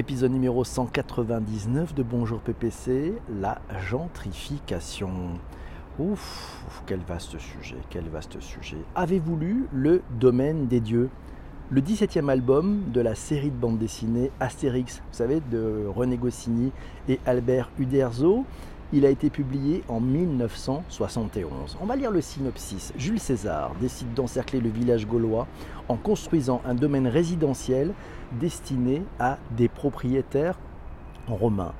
Épisode numéro 199 de Bonjour PPC, la gentrification. Ouf, quel vaste sujet, quel vaste sujet. Avez-vous lu Le Domaine des Dieux? Le 17e album de la série de bande dessinée Astérix, vous savez, de René Goscinny et Albert Uderzo il a été publié en 1971. On va lire le synopsis. Jules César décide d'encercler le village gaulois en construisant un domaine résidentiel destiné à des propriétaires romains.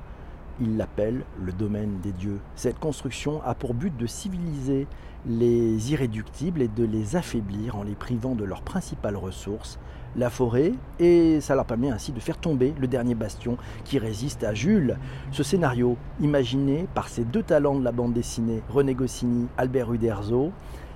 Il l'appelle le domaine des dieux. Cette construction a pour but de civiliser les irréductibles et de les affaiblir en les privant de leurs principales ressources, la forêt, et ça leur permet ainsi de faire tomber le dernier bastion qui résiste à Jules. Ce scénario, imaginé par ces deux talents de la bande dessinée, René Goscinny, Albert Uderzo,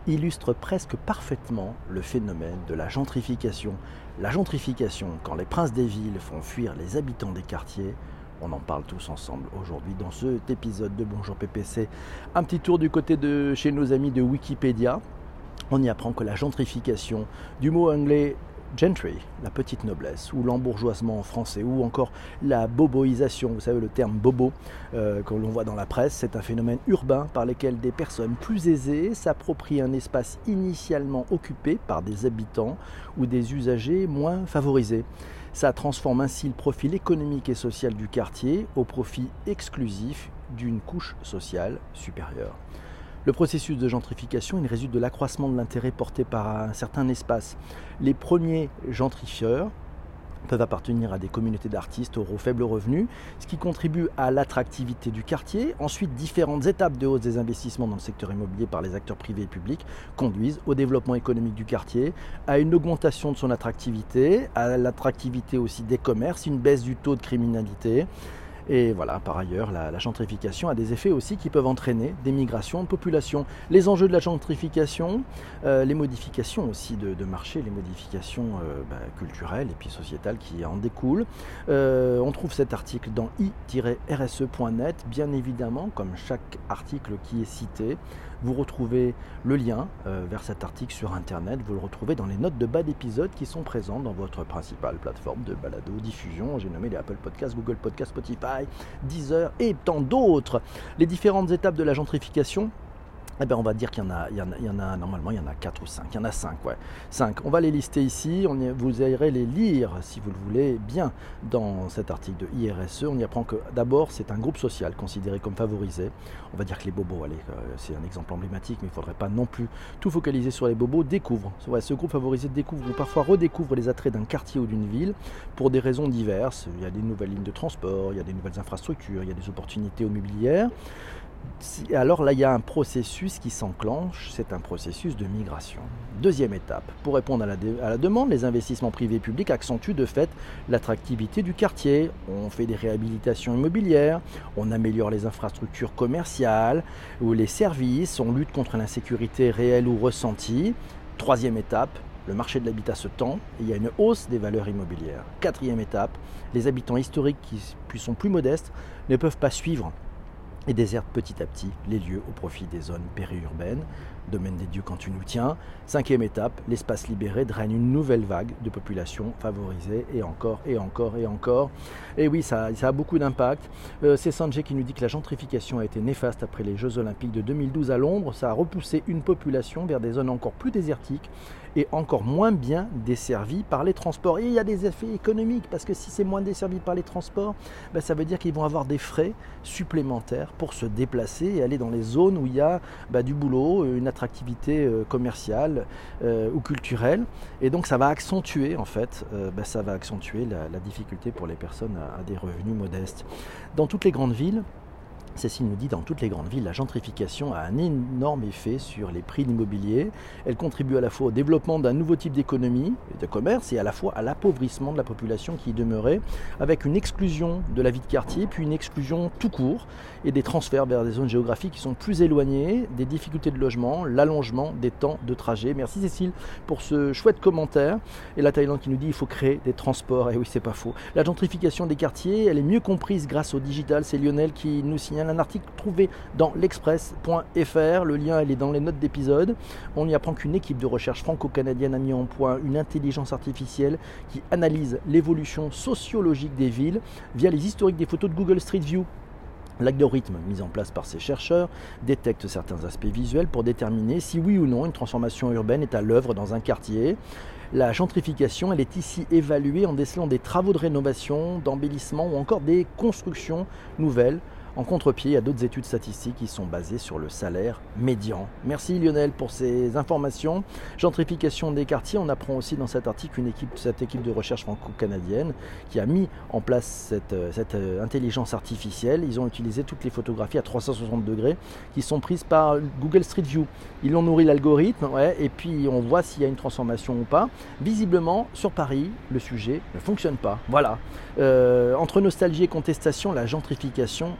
illustre presque parfaitement le phénomène de la gentrification. La gentrification, quand les princes des villes font fuir les habitants des quartiers, on en parle tous ensemble aujourd'hui dans cet épisode de Bonjour PPC. Un petit tour du côté de chez nos amis de Wikipédia. On y apprend que la gentrification, du mot anglais gentry, la petite noblesse, ou l'embourgeoisement en français, ou encore la boboisation, vous savez le terme bobo euh, que l'on voit dans la presse, c'est un phénomène urbain par lequel des personnes plus aisées s'approprient un espace initialement occupé par des habitants ou des usagers moins favorisés. Ça transforme ainsi le profil économique et social du quartier au profit exclusif d'une couche sociale supérieure. Le processus de gentrification, résulte de l'accroissement de l'intérêt porté par un certain espace. Les premiers gentrifieurs peuvent appartenir à des communautés d'artistes aux faibles revenus, ce qui contribue à l'attractivité du quartier. Ensuite, différentes étapes de hausse des investissements dans le secteur immobilier par les acteurs privés et publics conduisent au développement économique du quartier, à une augmentation de son attractivité, à l'attractivité aussi des commerces, une baisse du taux de criminalité. Et voilà, par ailleurs, la, gentrification a des effets aussi qui peuvent entraîner des migrations de population. Les enjeux de la gentrification, euh, les modifications aussi de, marché, les modifications euh, bah, culturelles et puis sociétales qui en découlent. Euh, on trouve cet article dans i-rse.net, bien évidemment, comme chaque article qui est cité. Vous retrouvez le lien vers cet article sur Internet. Vous le retrouvez dans les notes de bas d'épisode qui sont présentes dans votre principale plateforme de balado diffusion. J'ai nommé les Apple Podcasts, Google Podcasts, Spotify. Deezer et tant d'autres. Les différentes étapes de la gentrification eh bien, on va dire qu'il y, en a, normalement, il y en a 4 ou 5. Il y en a 5, ouais. 5. On va les lister ici. Vous irez les lire, si vous le voulez, bien dans cet article de IRSE. On y apprend que d'abord, c'est un groupe social considéré comme favorisé. On va dire que les bobos, allez, euh, c'est un exemple emblématique, mais il ne faudrait pas non plus tout focaliser sur les bobos. Découvre. Ouais, ce groupe favorisé découvre ou parfois redécouvre les attraits d'un quartier ou d'une ville pour des raisons diverses. Il y a des nouvelles lignes de transport, il y a des nouvelles infrastructures, il y a des opportunités immobilières alors là, il y a un processus qui s'enclenche, c'est un processus de migration. Deuxième étape, pour répondre à la, demande, les investissements privés et publics accentuent de fait l'attractivité du quartier. On fait des réhabilitations immobilières, on améliore les infrastructures commerciales ou les services, on lutte contre l'insécurité réelle ou ressentie. Troisième étape, le marché de l'habitat se tend et il y a une hausse des valeurs immobilières. Quatrième étape, les habitants historiques qui sont plus modestes ne peuvent pas suivre et déserte petit à petit les lieux au profit des zones périurbaines. Domaine des dieux quand tu nous tiens. Cinquième étape, l'espace libéré draine une nouvelle vague de population favorisée et encore et encore et encore. Et oui, ça, ça a beaucoup d'impact. Euh, c'est Sanjay qui nous dit que la gentrification a été néfaste après les Jeux Olympiques de 2012 à Londres. Ça a repoussé une population vers des zones encore plus désertiques et encore moins bien desservies par les transports. Et il y a des effets économiques parce que si c'est moins desservi par les transports, ben, ça veut dire qu'ils vont avoir des frais supplémentaires pour se déplacer et aller dans les zones où il y a ben, du boulot, une attractivité euh, commerciale euh, ou culturelle. Et donc ça va accentuer en fait, euh, ben, ça va accentuer la, difficulté pour les personnes à des revenus modestes. Dans toutes les grandes villes, Cécile nous dit dans toutes les grandes villes, la gentrification a un énorme effet sur les prix de l'immobilier. Elle contribue à la fois au développement d'un nouveau type d'économie et de commerce et à la fois à l'appauvrissement de la population qui y demeurait, avec une exclusion de la vie de quartier, puis une exclusion tout court et des transferts vers des zones géographiques qui sont plus éloignées, des difficultés de logement, l'allongement des temps de trajet. Merci Cécile pour ce chouette commentaire. Et la Thaïlande qui nous dit qu'il faut créer des transports. Et oui, c'est pas faux. La gentrification des quartiers, elle est mieux comprise grâce au digital. C'est Lionel qui nous signale. Un article trouvé dans l'express.fr. Le lien est dans les notes d'épisode. On y apprend qu'une équipe de recherche franco-canadienne a mis en point une intelligence artificielle qui analyse l'évolution sociologique des villes via les historiques des photos de Google Street View. L'algorithme mis en place par ces chercheurs détecte certains aspects visuels pour déterminer si oui ou non une transformation urbaine est à l'œuvre dans un quartier. La gentrification, elle est ici évaluée en décelant des travaux de rénovation, d'embellissement ou encore des constructions nouvelles en contre-pied, il y a d'autres études statistiques qui sont basées sur le salaire médian. Merci Lionel pour ces informations. Gentrification des quartiers, on apprend aussi dans cet article une équipe, cette équipe de recherche franco-canadienne qui a mis en place cette, euh, euh, intelligence artificielle. Ils ont utilisé toutes les photographies à 360 degrés qui sont prises par Google Street View. Ils ont nourri l'algorithme et puis on voit s'il y a une transformation ou pas. Visiblement, sur Paris, le sujet ne fonctionne pas. Voilà. Euh, entre nostalgie et contestation, la gentrification,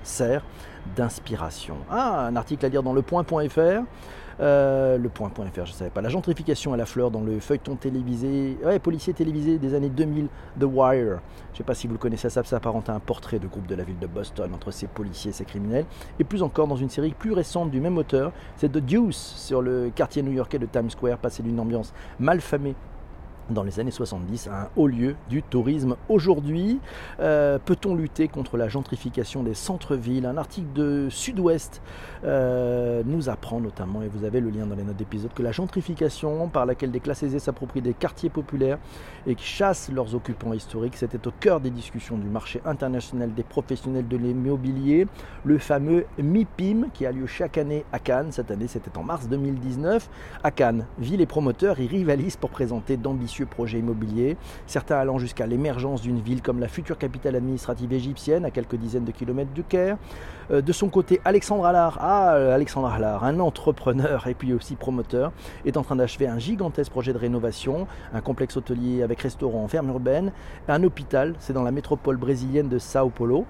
d'inspiration. Ah, un article à lire dans le point.fr. Euh, le point.fr, je ne savais pas. La gentrification à la fleur dans le feuilleton télévisé, ouais, policier télévisé des années 2000, The Wire. Je ne sais pas si vous le connaissez, ça s'apparente à un portrait de groupe de la ville de Boston entre ces policiers et ces criminels. Et plus encore dans une série plus récente du même auteur, c'est The Deuce sur le quartier new-yorkais de Times Square, passé d'une ambiance malfamée dans les années 70 un haut lieu du tourisme. Aujourd'hui, euh, peut-on lutter contre la gentrification des centres-villes? Un article de Sud-Ouest euh, nous apprend notamment, et vous avez le lien dans les notes d'épisode, que la gentrification par laquelle des classes aisées s'approprient des quartiers populaires et qui chassent leurs occupants historiques, c'était au cœur des discussions du marché international des professionnels de l'immobilier, le fameux MIPIM qui a lieu chaque année à Cannes. Cette année, c'était en mars 2019. À Cannes, ville et promoteurs y rivalisent pour présenter d'ambitieux projets certains allant jusqu'à l'émergence d'une ville comme la future capitale administrative égyptienne à quelques dizaines de kilomètres du Caire. Euh, de son côté, Alexandre Allard, ah, Alexandre Allard, un entrepreneur et puis aussi promoteur, est en train d'achever un gigantesque projet de rénovation, un complexe hôtelier avec restaurant ferme urbaine, un hôpital, c'est dans la métropole brésilienne de Sao Paulo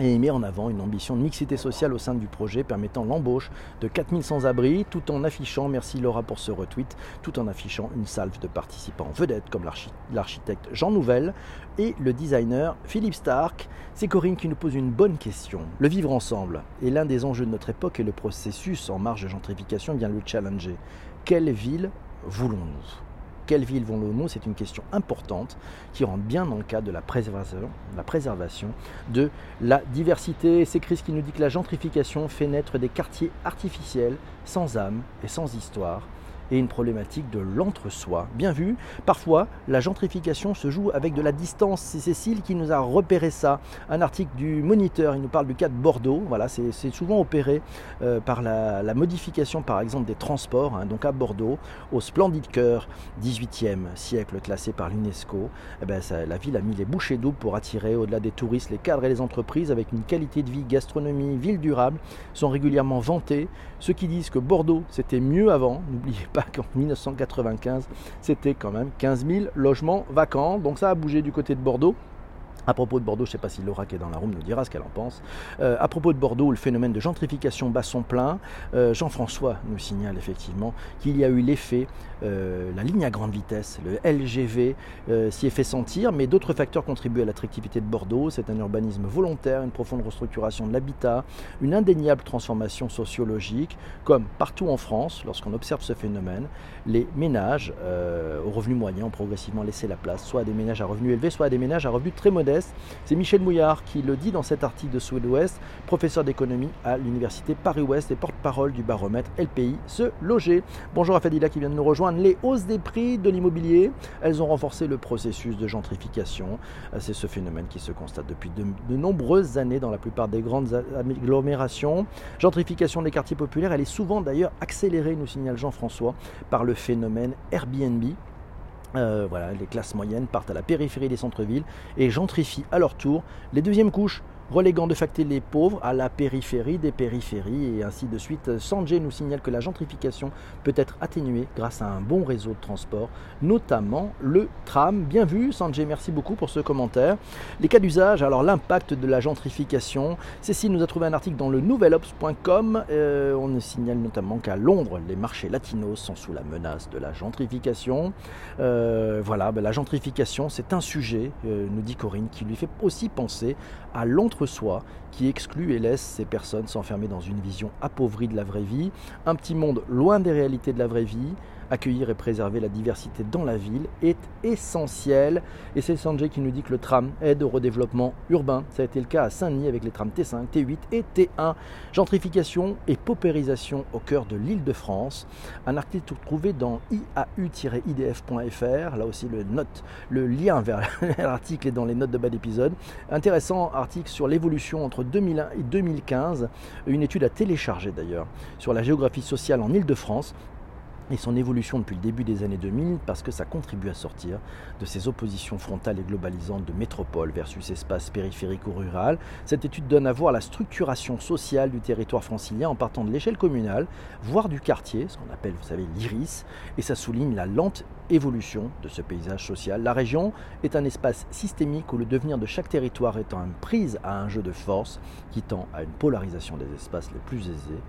et il met en avant une ambition de mixité sociale au sein du projet permettant l'embauche de 4000 sans-abri tout en affichant, merci Laura pour ce retweet, tout en affichant une salve de participants vedettes comme l'architecte Jean Nouvel et le designer Philippe Stark. C'est Corinne qui nous pose une bonne question. Le vivre ensemble est l'un des enjeux de notre époque et le processus en marge de gentrification vient le challenger. Quelle ville voulons-nous? Quelle ville voulons-nous C'est une question importante qui rentre bien dans le cadre de la préservation, la préservation de la diversité. C'est Chris qui nous dit que la gentrification fait naître des quartiers artificiels, sans âme et sans histoire et une problématique de l'entre-soi. Bien vu, parfois la gentrification se joue avec de la distance. C'est Cécile qui nous a repéré ça. Un article du Moniteur, il nous parle du cas de Bordeaux. Voilà, c'est souvent opéré euh, par la, modification par exemple des transports. Hein. donc à Bordeaux, au splendide cœur 18e siècle classé par l'UNESCO, eh ben, la ville a mis les bouchées doubles pour attirer au-delà des touristes les cadres et les entreprises avec une qualité de vie, gastronomie, ville durable, sont régulièrement vantés. Ceux qui disent que Bordeaux c'était mieux avant, n'oubliez pas qu'en 1995, c'était quand même 15 000 logements vacants. Donc ça a bougé du côté de Bordeaux. À propos de Bordeaux, je ne sais pas si Laura qui est dans la room nous dira ce qu'elle en pense. Euh, à propos de Bordeaux, le phénomène de gentrification bat son plein. Euh, Jean-François nous signale effectivement qu'il y a eu l'effet, euh, la ligne à grande vitesse, le LGV, s'y est fait sentir, mais d'autres facteurs contribuent à l'attractivité de Bordeaux. C'est un urbanisme volontaire, une profonde restructuration de l'habitat, une indéniable transformation sociologique. Comme partout en France, lorsqu'on observe ce phénomène, les ménages aux revenus moyens ont progressivement laissé la place, soit à des ménages à revenus élevés, soit à des ménages à revenus très modestes c'est Michel Mouillard qui le dit dans cet article de Sud-Ouest, professeur d'économie à l'université Paris-Ouest et porte-parole du baromètre LPI Se Loger. Bonjour à Fadila qui vient de nous rejoindre. Les hausses des prix de l'immobilier, elles ont renforcé le processus de gentrification. C'est ce phénomène qui se constate depuis de, de nombreuses années dans la plupart des grandes agglomérations. Gentrification des quartiers populaires, elle est souvent d'ailleurs accélérée, nous signale Jean-François, par le phénomène Airbnb euh, voilà, les classes moyennes partent à la périphérie des centres-villes et gentrifient à leur tour les deuxièmes couches reléguant de facto les pauvres à la périphérie des périphéries et ainsi de suite. Sanjay nous signale que la gentrification peut être atténuée grâce à un bon réseau de transport, notamment le tram. Bien vu, Sanjay, merci beaucoup pour ce commentaire. Les cas d'usage, alors l'impact de la gentrification. Cécile nous a trouvé un article dans le nouvelops.com. Euh, on nous signale notamment qu'à Londres, les marchés latinos sont sous la menace de la gentrification. Euh, voilà, ben, la gentrification, c'est un sujet, euh, nous dit Corinne, qui lui fait aussi penser à l'entre entre-soi qui exclut et laisse ces personnes s'enfermer dans une vision appauvrie de la vraie vie, un petit monde loin des réalités de la vraie vie, accueillir et préserver la diversité dans la ville est essentiel. Et c'est Sanjay qui nous dit que le tram aide au redéveloppement urbain. Ça a été le cas à Saint-Denis avec les trams T5, T8 et T1. Gentrification et paupérisation au cœur de l'île de France. Un article trouvé dans iau-idf.fr. Là aussi, le, note, le lien vers l'article est dans les notes de bas d'épisode. Intéressant article sur l'évolution entre 2001 et 2015. Une étude à télécharger d'ailleurs sur la géographie sociale en île de France et son évolution depuis le début des années 2000 parce que ça contribue à sortir de ces oppositions frontales et globalisantes de métropole versus espace périphérique ou rural. Cette étude donne à voir la structuration sociale du territoire francilien en partant de l'échelle communale, voire du quartier, ce qu'on appelle, vous savez, l'iris, et ça souligne la lente évolution de ce paysage social. La région est un espace systémique où le devenir de chaque territoire est en prise à un jeu de force qui tend à une polarisation des espaces les plus aisés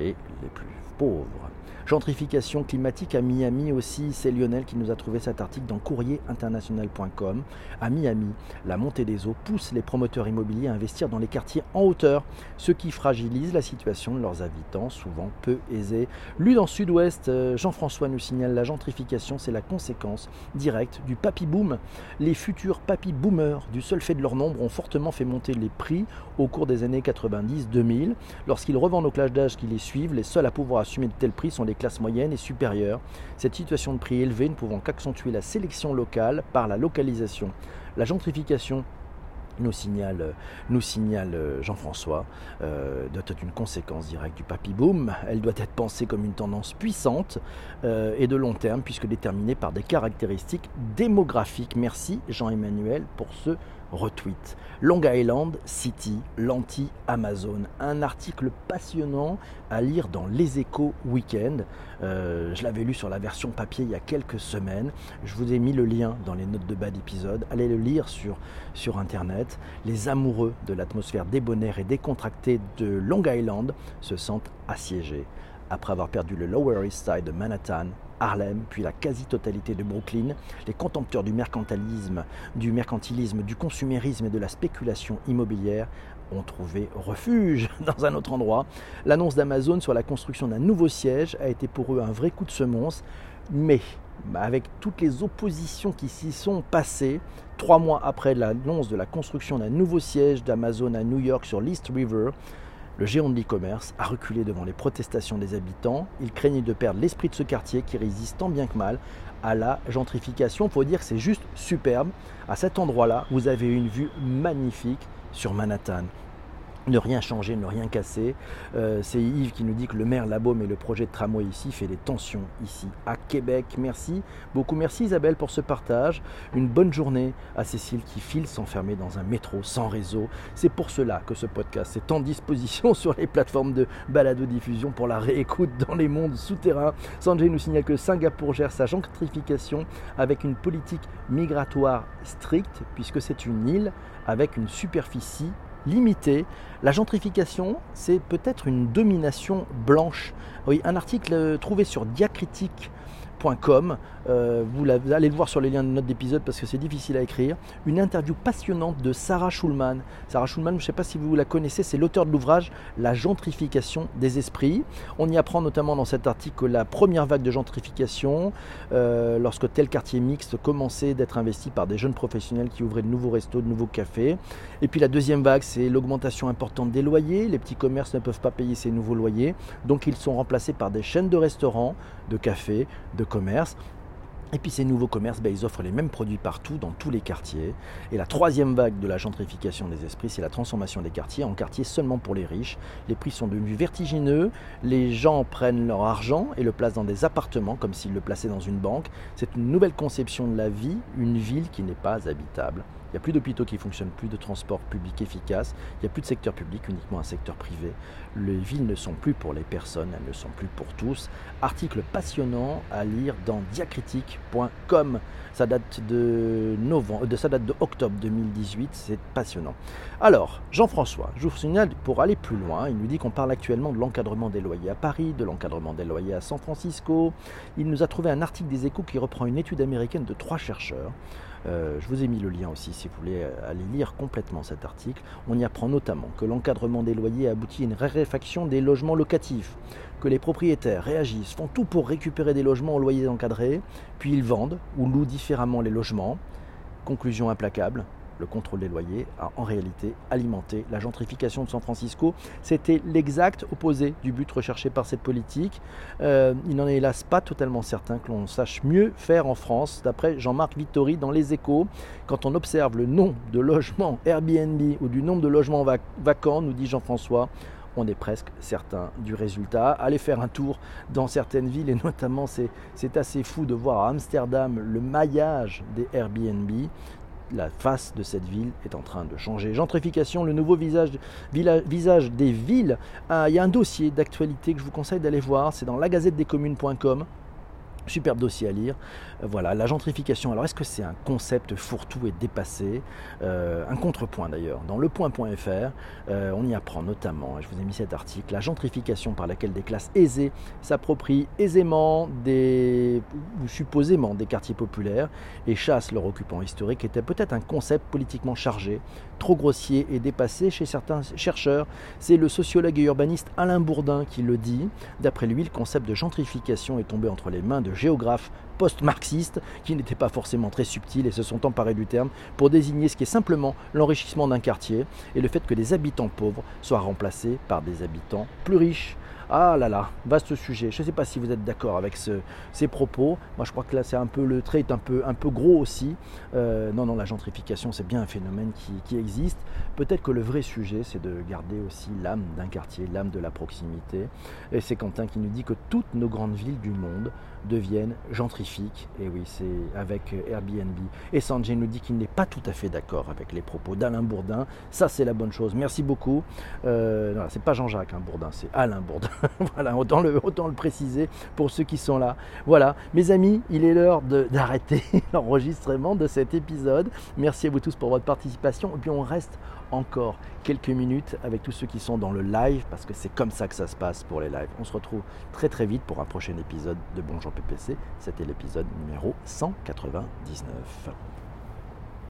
et les plus pauvres. Gentrification climatique à Miami aussi, c'est Lionel qui nous a trouvé cet article dans courrierinternational.com. À Miami, la montée des eaux pousse les promoteurs immobiliers à investir dans les quartiers en hauteur, ce qui fragilise la situation de leurs habitants, souvent peu aisés. Lu dans Sud-Ouest, euh, Jean-François nous signale la gentrification, c'est la conséquence directe du papy boom. Les futurs papy boomers, du seul fait de leur nombre, ont fortement fait monter les prix au cours des années 90-2000. Lorsqu'ils revendent au clash d'âge qui les suivent, les seuls à pouvoir assumer de tels prix sont les classes moyennes et supérieures. Cette situation de prix élevé ne pouvant qu'accentuer la sélection locale par la localisation. La gentrification nous signale, nous signale euh, Jean-François, euh, doit être une conséquence directe du papy boom. Elle doit être pensée comme une tendance puissante euh, et de long terme, puisque déterminée par des caractéristiques démographiques. Merci Jean-Emmanuel pour ce retweet. Long Island City, l'anti-Amazon. Un article passionnant à lire dans Les Échos Weekend. Euh, je l'avais lu sur la version papier il y a quelques semaines. Je vous ai mis le lien dans les notes de bas d'épisode. Allez le lire sur, sur Internet. Les amoureux de l'atmosphère débonnaire et décontractée de Long Island se sentent assiégés après avoir perdu le Lower East Side de Manhattan Harlem, puis la quasi-totalité de Brooklyn, les contempteurs du mercantilisme, du mercantilisme, du consumérisme et de la spéculation immobilière ont trouvé refuge dans un autre endroit. L'annonce d'Amazon sur la construction d'un nouveau siège a été pour eux un vrai coup de semonce, mais avec toutes les oppositions qui s'y sont passées, trois mois après l'annonce de la construction d'un nouveau siège d'Amazon à New York sur l'East River, le géant de l'e-commerce a reculé devant les protestations des habitants. Il craignait de perdre l'esprit de ce quartier qui résiste tant bien que mal à la gentrification. Faut dire que c'est juste superbe. À cet endroit-là, vous avez une vue magnifique sur Manhattan ne rien changer, ne rien casser. Euh, c'est Yves qui nous dit que le maire Labaume et le projet de tramway ici fait des tensions ici à Québec. Merci beaucoup. Merci Isabelle pour ce partage. Une bonne journée à Cécile qui file s'enfermer dans un métro sans réseau. C'est pour cela que ce podcast est en disposition sur les plateformes de balado-diffusion pour la réécoute dans les mondes souterrains. Sanjay nous signale que Singapour gère sa gentrification avec une politique migratoire stricte puisque c'est une île avec une superficie limitée. La gentrification, c'est peut-être une domination blanche. Oui, un article euh, trouvé sur Diacritique euh, vous, allez le voir sur les liens de notes d'épisode parce que c'est difficile à écrire. Une interview passionnante de Sarah Schulman. Sarah Schulman, je ne sais pas si vous la connaissez, c'est l'auteur de l'ouvrage La gentrification des esprits. On y apprend notamment dans cet article que la première vague de gentrification, euh, lorsque tel quartier mixte commençait d'être investi par des jeunes professionnels qui ouvraient de nouveaux restos, de nouveaux cafés. Et puis la deuxième vague, c'est l'augmentation importante des loyers. Les petits commerces ne peuvent pas payer ces nouveaux loyers, donc ils sont remplacés par des chaînes de restaurants, de cafés, de commerce. Et puis ces nouveaux commerces, ben, ils offrent les mêmes produits partout, dans tous les quartiers. Et la troisième vague de la gentrification des esprits, c'est la transformation des quartiers en quartiers seulement pour les riches. Les prix sont devenus vertigineux, les gens prennent leur argent et le placent dans des appartements comme s'ils le plaçaient dans une banque. C'est une nouvelle conception de la vie, une ville qui n'est pas habitable. N'y a plus d'hôpitaux qui fonctionnent, plus de transports publics efficaces, il n'y a plus de secteur public, uniquement un secteur privé. Les villes ne sont plus pour les personnes, elles ne sont plus pour tous. Article passionnant à lire dans diacritique.com. Ça date de novembre, de, ça date de octobre 2018, c'est passionnant. Alors, Jean-François, je pour aller plus loin, il nous dit qu'on parle actuellement de l'encadrement des loyers à Paris, de l'encadrement des loyers à San Francisco. Il nous a trouvé un article des échos qui reprend une étude américaine de trois chercheurs Euh, je vous ai mis le lien aussi si vous voulez aller lire complètement cet article. On y apprend notamment que l'encadrement des loyers aboutit à une raréfaction des logements locatifs, que les propriétaires réagissent, font tout pour récupérer des logements aux loyers encadrés, puis ils vendent ou louent différemment les logements. Conclusion implacable, le contrôle des loyers a en réalité alimenté la gentrification de San Francisco. C'était l'exact opposé du but recherché par cette politique. Euh, il n'en est hélas pas totalement certain que l'on sache mieux faire en France, d'après Jean-Marc Vittori dans Les Échos. Quand on observe le nombre de logements Airbnb ou du nombre de logements vacants, nous dit Jean-François, on est presque certain du résultat. Allez faire un tour dans certaines villes et notamment c'est assez fou de voir à Amsterdam le maillage des Airbnb la face de cette ville est en train de changer. Gentrification, le nouveau visage, des villes. Ah, il y a un dossier d'actualité que je vous conseille d'aller voir, c'est dans lagazetteDesCommunes.com. Superbe dossier à lire. Euh, voilà, la gentrification. Alors, est-ce que c'est un concept fourre-tout et dépassé euh, Un contrepoint d'ailleurs. Dans lepoint.fr, euh, on y apprend notamment, et je vous ai mis cet article, la gentrification par laquelle des classes aisées s'approprient aisément des, ou supposément des quartiers populaires et chassent leurs occupants historiques était peut-être un concept politiquement chargé, trop grossier et dépassé chez certains chercheurs. C'est le sociologue et urbaniste Alain Bourdin qui le dit. D'après lui, le concept de gentrification est tombé entre les mains de géographes post-marxistes qui n'étaient pas forcément très subtils et se sont emparés du terme pour désigner ce qui est simplement l'enrichissement d'un quartier et le fait que des habitants pauvres soient remplacés par des habitants plus riches. Ah là là, vaste sujet. Je ne sais pas si vous êtes d'accord avec ces propos. Moi, je crois que là, c'est un peu le trait est un peu, un peu gros aussi. Euh, non, non, la gentrification, c'est bien un phénomène qui, qui existe. Peut-être que le vrai sujet, c'est de garder aussi l'âme d'un quartier, l'âme de la proximité. Et c'est Quentin qui nous dit que toutes nos grandes villes du monde deviennent gentrifiques. Et oui, c'est avec Airbnb. Et Sanjay nous dit qu'il n'est pas tout à fait d'accord avec les propos d'Alain Bourdin. Ça, c'est la bonne chose. Merci beaucoup. Euh, c'est pas Jean-Jacques hein, Bourdin, c'est Alain Bourdin. voilà, autant le, autant le préciser pour ceux qui sont là. Voilà, mes amis, il est l'heure d'arrêter l'enregistrement de cet épisode. Merci à vous tous pour votre participation. Et puis on reste encore quelques minutes avec tous ceux qui sont dans le live parce que c'est comme ça que ça se passe pour les lives. On se retrouve très très vite pour un prochain épisode de Bonjour PPC. C'était l'épisode numéro 199.